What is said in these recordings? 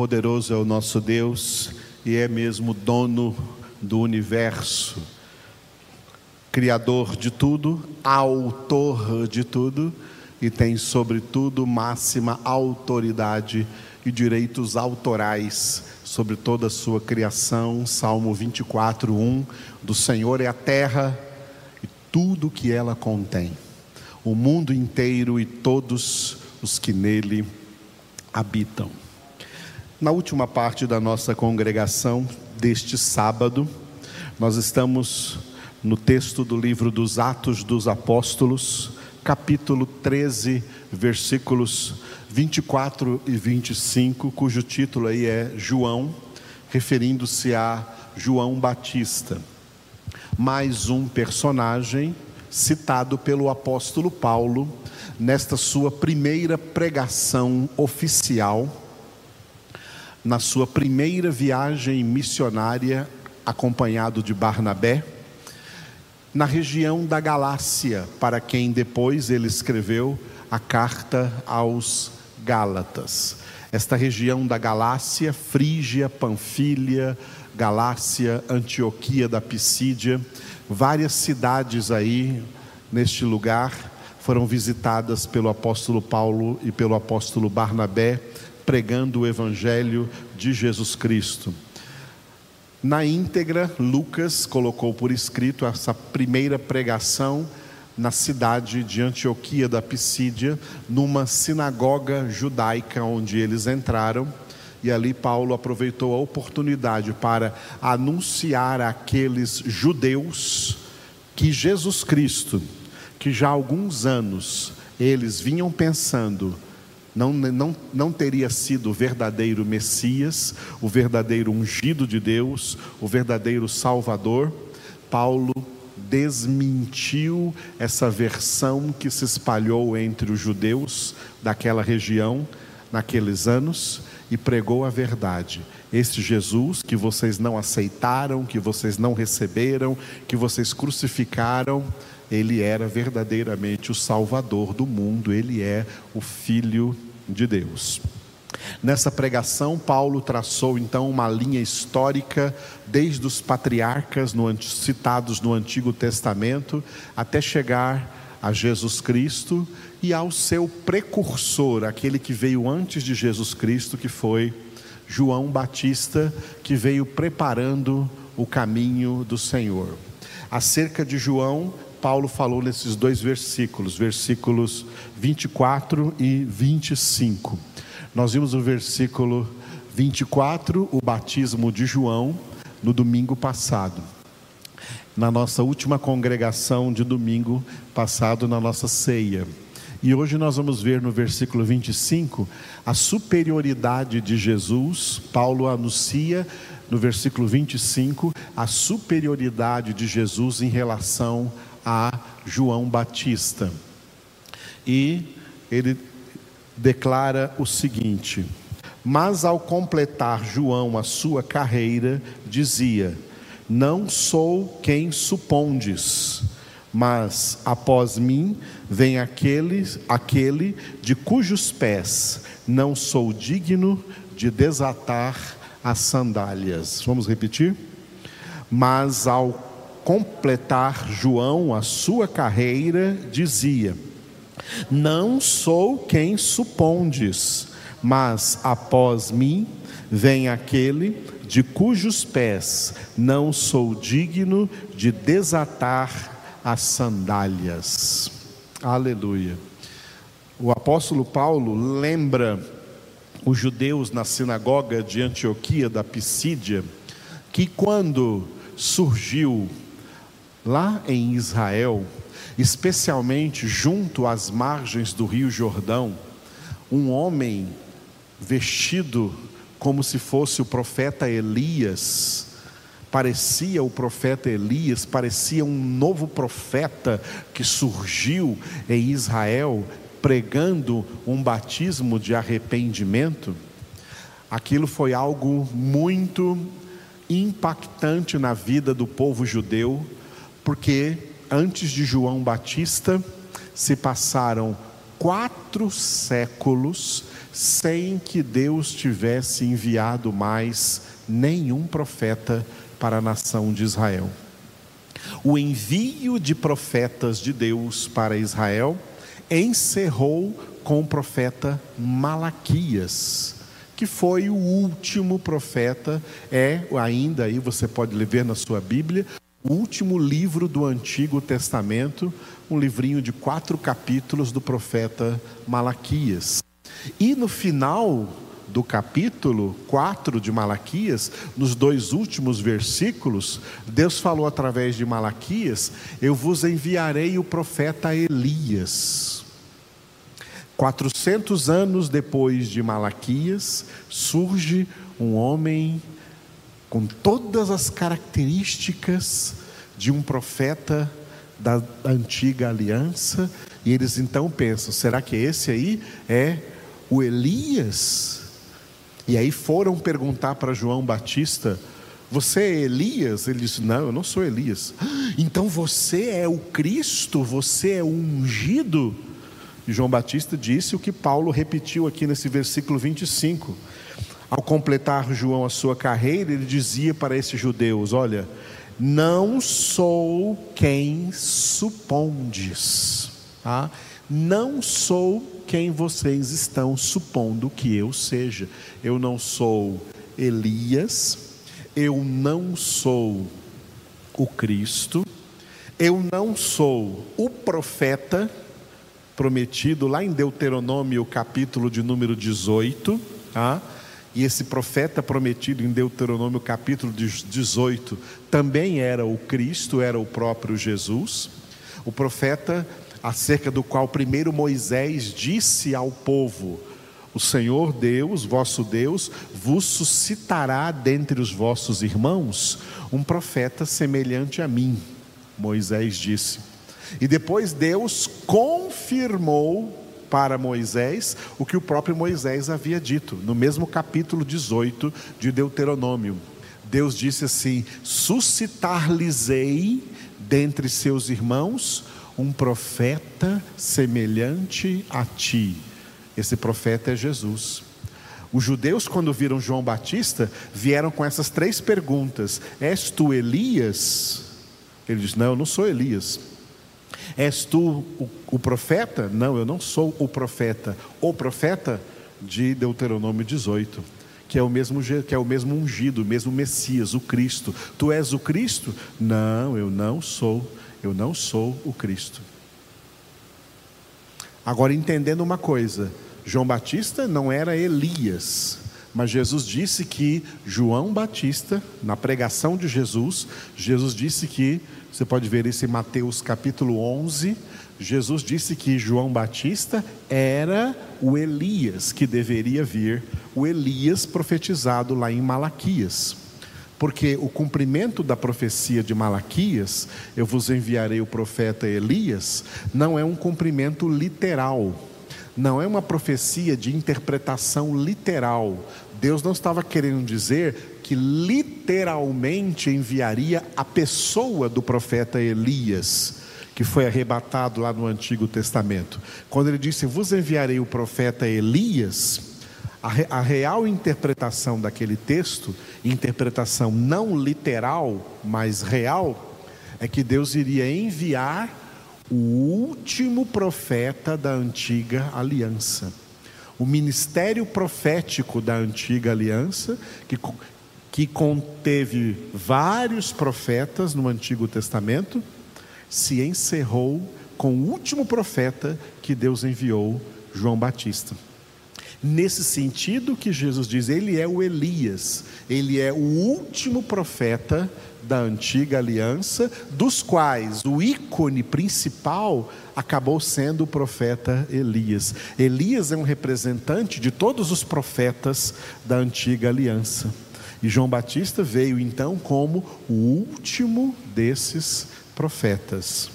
Poderoso é o nosso Deus e é mesmo dono do universo, Criador de tudo, Autor de tudo e tem, sobretudo, máxima autoridade e direitos autorais sobre toda a sua criação. Salmo 24, 1: Do Senhor é a terra e tudo que ela contém, o mundo inteiro e todos os que nele habitam. Na última parte da nossa congregação deste sábado, nós estamos no texto do livro dos Atos dos Apóstolos, capítulo 13, versículos 24 e 25, cujo título aí é João, referindo-se a João Batista. Mais um personagem citado pelo apóstolo Paulo nesta sua primeira pregação oficial, na sua primeira viagem missionária, acompanhado de Barnabé, na região da Galácia, para quem depois ele escreveu a carta aos Gálatas. Esta região da Galácia, Frígia, Panfilha, Galácia, Antioquia da Pisídia, várias cidades aí neste lugar foram visitadas pelo apóstolo Paulo e pelo apóstolo Barnabé, pregando o evangelho de Jesus Cristo. Na íntegra, Lucas colocou por escrito essa primeira pregação na cidade de Antioquia da Pisídia, numa sinagoga judaica onde eles entraram. E ali Paulo aproveitou a oportunidade para anunciar àqueles judeus que Jesus Cristo, que já há alguns anos eles vinham pensando, não, não, não teria sido o verdadeiro Messias, o verdadeiro ungido de Deus, o verdadeiro Salvador, Paulo desmentiu essa versão que se espalhou entre os judeus daquela região naqueles anos e pregou a verdade. Este Jesus que vocês não aceitaram, que vocês não receberam, que vocês crucificaram, ele era verdadeiramente o Salvador do mundo, ele é o Filho de Deus. Nessa pregação, Paulo traçou então uma linha histórica, desde os patriarcas no, citados no Antigo Testamento, até chegar a Jesus Cristo e ao seu precursor, aquele que veio antes de Jesus Cristo, que foi João Batista, que veio preparando o caminho do Senhor. Acerca de João, Paulo falou nesses dois versículos, versículos 24 e 25. Nós vimos o versículo 24, o batismo de João, no domingo passado. Na nossa última congregação de domingo passado, na nossa ceia. E hoje nós vamos ver no versículo 25 a superioridade de Jesus. Paulo anuncia no versículo 25 a superioridade de Jesus em relação a a João Batista. E ele declara o seguinte: Mas ao completar João a sua carreira, dizia: Não sou quem supondes, mas após mim vem aquele, aquele de cujos pés não sou digno de desatar as sandálias. Vamos repetir? Mas ao completar João a sua carreira, dizia: Não sou quem supondes, mas após mim vem aquele de cujos pés não sou digno de desatar as sandálias. Aleluia. O apóstolo Paulo lembra os judeus na sinagoga de Antioquia da Pisídia que quando surgiu Lá em Israel, especialmente junto às margens do Rio Jordão, um homem vestido como se fosse o profeta Elias, parecia o profeta Elias, parecia um novo profeta que surgiu em Israel pregando um batismo de arrependimento. Aquilo foi algo muito impactante na vida do povo judeu porque antes de João Batista se passaram quatro séculos sem que Deus tivesse enviado mais nenhum profeta para a nação de Israel. O envio de profetas de Deus para Israel encerrou com o profeta Malaquias, que foi o último profeta, é ainda aí você pode ver na sua Bíblia, o último livro do Antigo Testamento, um livrinho de quatro capítulos do profeta Malaquias. E no final do capítulo 4 de Malaquias, nos dois últimos versículos, Deus falou através de Malaquias: Eu vos enviarei o profeta Elias. 400 anos depois de Malaquias, surge um homem com todas as características de um profeta da antiga aliança, e eles então pensam: será que esse aí é o Elias? E aí foram perguntar para João Batista: Você é Elias? Ele disse: Não, eu não sou Elias. Então você é o Cristo? Você é o ungido? E João Batista disse o que Paulo repetiu aqui nesse versículo 25. Ao completar João a sua carreira, ele dizia para esses judeus: Olha, não sou quem supondes, tá? não sou quem vocês estão supondo que eu seja. Eu não sou Elias, eu não sou o Cristo, eu não sou o profeta prometido lá em Deuteronômio, capítulo de número 18, tá? E esse profeta prometido em Deuteronômio, capítulo 18, também era o Cristo, era o próprio Jesus. O profeta acerca do qual primeiro Moisés disse ao povo: O Senhor Deus, vosso Deus, vos suscitará dentre os vossos irmãos um profeta semelhante a mim. Moisés disse. E depois Deus confirmou para Moisés o que o próprio Moisés havia dito, no mesmo capítulo 18 de Deuteronômio. Deus disse assim: Suscitar-lhes-ei dentre seus irmãos um profeta semelhante a ti. Esse profeta é Jesus. Os judeus, quando viram João Batista, vieram com essas três perguntas: És tu Elias? Ele diz: Não, eu não sou Elias. És tu o, profeta? Não, eu não sou o profeta. O profeta de Deuteronômio 18 que é o mesmo que é o mesmo ungido, o mesmo Messias, o Cristo. Tu és o Cristo? Não, eu não sou. Eu não sou o Cristo. Agora, entendendo uma coisa: João Batista não era Elias, mas Jesus disse que João Batista, na pregação de Jesus, Jesus disse que, você pode ver isso em Mateus capítulo 11, Jesus disse que João Batista era o Elias que deveria vir, o Elias profetizado lá em Malaquias porque o cumprimento da profecia de Malaquias, eu vos enviarei o profeta Elias, não é um cumprimento literal, não é uma profecia de interpretação literal. Deus não estava querendo dizer que literalmente enviaria a pessoa do profeta Elias, que foi arrebatado lá no Antigo Testamento. Quando ele disse: Vos enviarei o profeta Elias, a, a real interpretação daquele texto, interpretação não literal, mas real, é que Deus iria enviar o último profeta da antiga aliança. O ministério profético da antiga aliança, que, que conteve vários profetas no Antigo Testamento, se encerrou com o último profeta que Deus enviou, João Batista. Nesse sentido que Jesus diz, ele é o Elias, ele é o último profeta da antiga aliança, dos quais o ícone principal acabou sendo o profeta Elias. Elias é um representante de todos os profetas da antiga aliança. E João Batista veio então como o último desses profetas.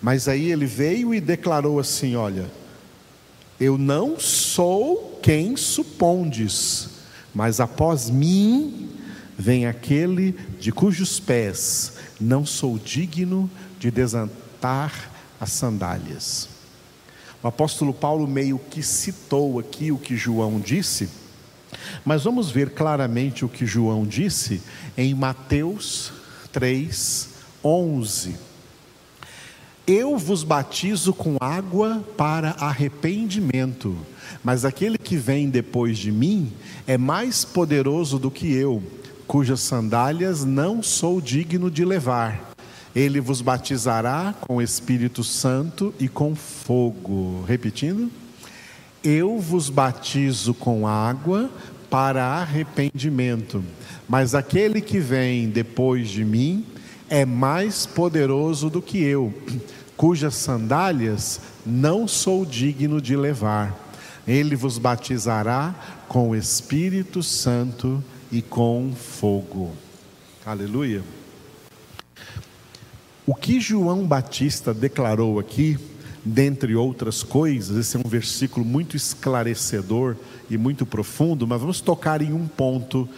Mas aí ele veio e declarou assim: Olha, eu não sou quem supondes, mas após mim vem aquele de cujos pés não sou digno de desatar as sandálias. O apóstolo Paulo meio que citou aqui o que João disse, mas vamos ver claramente o que João disse em Mateus 3, 11. Eu vos batizo com água para arrependimento, mas aquele que vem depois de mim é mais poderoso do que eu, cujas sandálias não sou digno de levar. Ele vos batizará com o Espírito Santo e com fogo. Repetindo. Eu vos batizo com água para arrependimento, mas aquele que vem depois de mim é mais poderoso do que eu, cujas sandálias não sou digno de levar. Ele vos batizará com o Espírito Santo e com fogo. Aleluia. O que João Batista declarou aqui, dentre outras coisas, esse é um versículo muito esclarecedor e muito profundo, mas vamos tocar em um ponto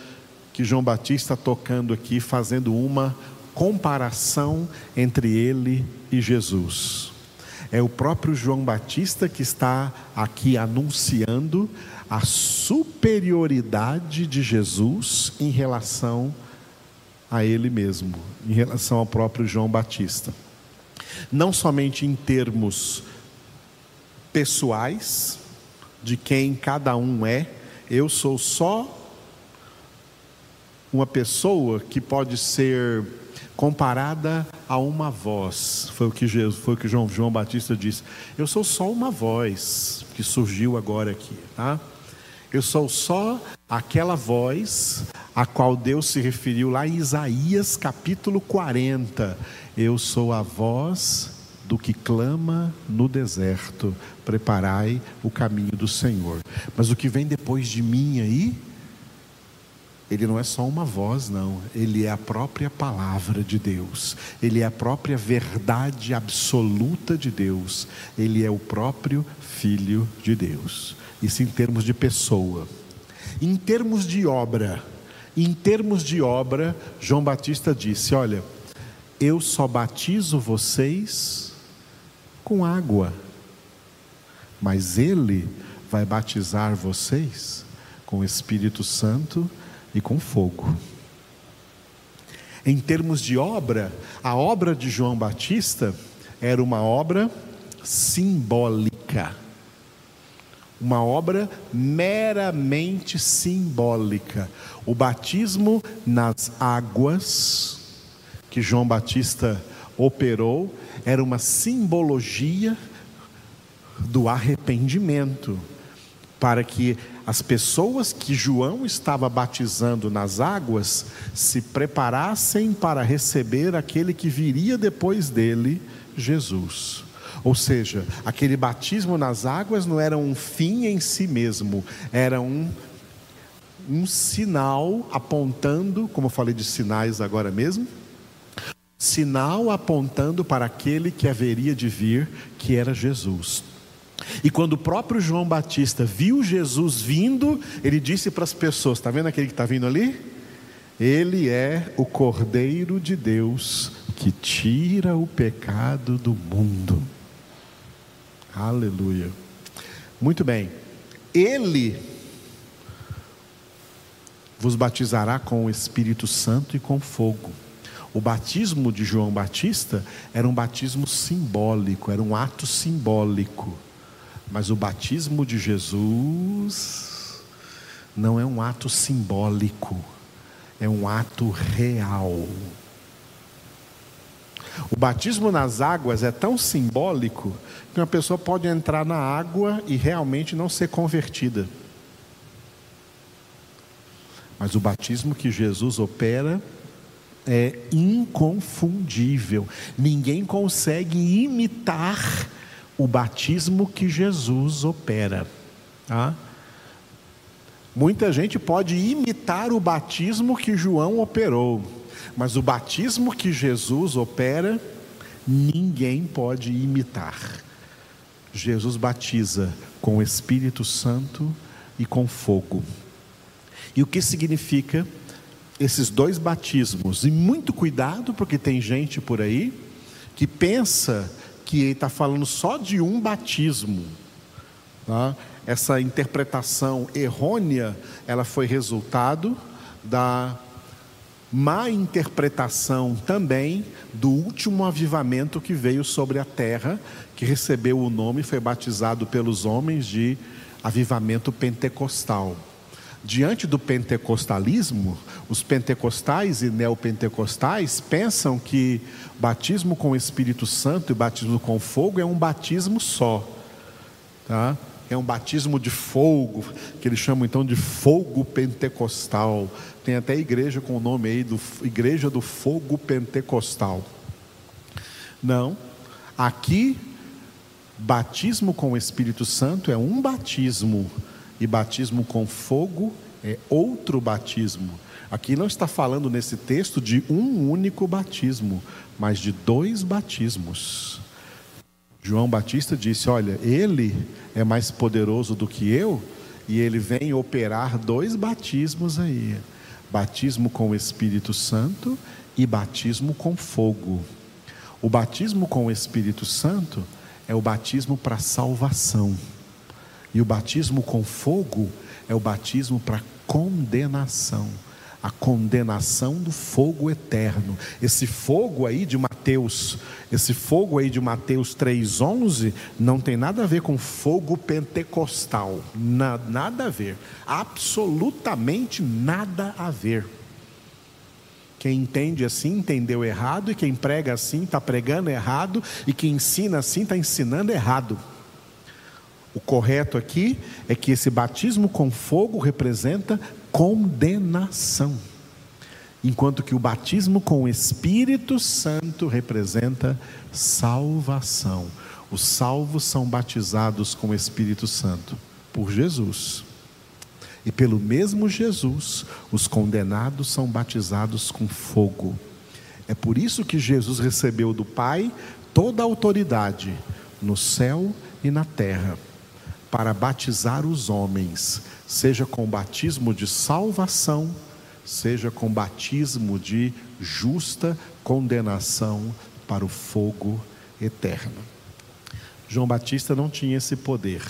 que João Batista tocando aqui, fazendo uma comparação entre ele e Jesus. É o próprio João Batista que está aqui anunciando a superioridade de Jesus em relação a ele mesmo, em relação ao próprio João Batista. Não somente em termos pessoais, de quem cada um é, eu sou só uma pessoa que pode ser comparada a uma voz. Foi o que Jesus, foi o que João, João Batista disse. Eu sou só uma voz que surgiu agora aqui, tá? Eu sou só aquela voz a qual Deus se referiu lá em Isaías capítulo 40. Eu sou a voz do que clama no deserto, preparai o caminho do Senhor. Mas o que vem depois de mim aí, ele não é só uma voz, não, ele é a própria palavra de Deus, ele é a própria verdade absoluta de Deus, ele é o próprio Filho de Deus. Isso em termos de pessoa. Em termos de obra, em termos de obra, João Batista disse: Olha, eu só batizo vocês com água, mas Ele vai batizar vocês com o Espírito Santo e com fogo. Em termos de obra, a obra de João Batista era uma obra simbólica uma obra meramente simbólica. O batismo nas águas que João Batista operou era uma simbologia do arrependimento, para que as pessoas que João estava batizando nas águas se preparassem para receber aquele que viria depois dele, Jesus. Ou seja, aquele batismo nas águas não era um fim em si mesmo, era um, um sinal apontando, como eu falei de sinais agora mesmo, sinal apontando para aquele que haveria de vir, que era Jesus. E quando o próprio João Batista viu Jesus vindo, ele disse para as pessoas: está vendo aquele que está vindo ali? Ele é o Cordeiro de Deus que tira o pecado do mundo. Aleluia. Muito bem. Ele vos batizará com o Espírito Santo e com fogo. O batismo de João Batista era um batismo simbólico, era um ato simbólico. Mas o batismo de Jesus não é um ato simbólico, é um ato real. O batismo nas águas é tão simbólico que uma pessoa pode entrar na água e realmente não ser convertida. Mas o batismo que Jesus opera é inconfundível. Ninguém consegue imitar o batismo que Jesus opera. Tá? Muita gente pode imitar o batismo que João operou mas o batismo que Jesus opera, ninguém pode imitar. Jesus batiza com o Espírito Santo e com fogo. E o que significa esses dois batismos? E muito cuidado, porque tem gente por aí que pensa que que está falando só de um batismo. Tá? Essa interpretação errônea, ela foi resultado da má interpretação também do último avivamento que veio sobre a terra, que recebeu o nome, foi batizado pelos homens de avivamento pentecostal. Diante do pentecostalismo, os pentecostais e neopentecostais pensam que batismo com o Espírito Santo e batismo com fogo é um batismo só. Tá? É um batismo de fogo, que eles chamam então de fogo pentecostal. Tem até igreja com o nome aí do Igreja do Fogo Pentecostal. Não. Aqui batismo com o Espírito Santo é um batismo e batismo com fogo é outro batismo. Aqui não está falando nesse texto de um único batismo, mas de dois batismos. João Batista disse: Olha, ele é mais poderoso do que eu, e ele vem operar dois batismos aí batismo com o Espírito Santo e batismo com fogo. O batismo com o Espírito Santo é o batismo para salvação, e o batismo com fogo é o batismo para condenação a condenação do fogo eterno. Esse fogo aí de Mateus, esse fogo aí de Mateus 3:11 não tem nada a ver com fogo pentecostal, Na, nada a ver, absolutamente nada a ver. Quem entende assim entendeu errado, e quem prega assim está pregando errado, e quem ensina assim está ensinando errado. O correto aqui é que esse batismo com fogo representa condenação, enquanto que o batismo com o Espírito Santo representa salvação. Os salvos são batizados com o Espírito Santo por Jesus. E pelo mesmo Jesus, os condenados são batizados com fogo. É por isso que Jesus recebeu do Pai toda a autoridade no céu e na terra para batizar os homens, seja com batismo de salvação, seja com batismo de justa condenação para o fogo eterno. João Batista não tinha esse poder.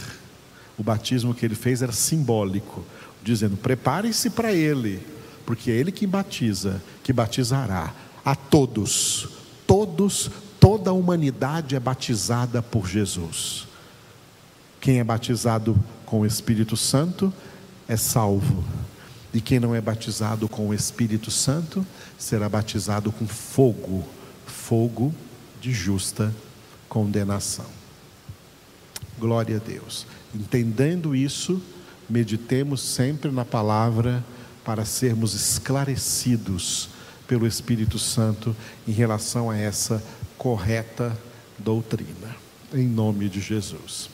O batismo que ele fez era simbólico, dizendo: prepare-se para ele, porque é ele que batiza, que batizará a todos, todos, toda a humanidade é batizada por Jesus. Quem é batizado com o Espírito Santo é salvo. E quem não é batizado com o Espírito Santo será batizado com fogo fogo de justa condenação. Glória a Deus. Entendendo isso, meditemos sempre na palavra para sermos esclarecidos pelo Espírito Santo em relação a essa correta doutrina. Em nome de Jesus.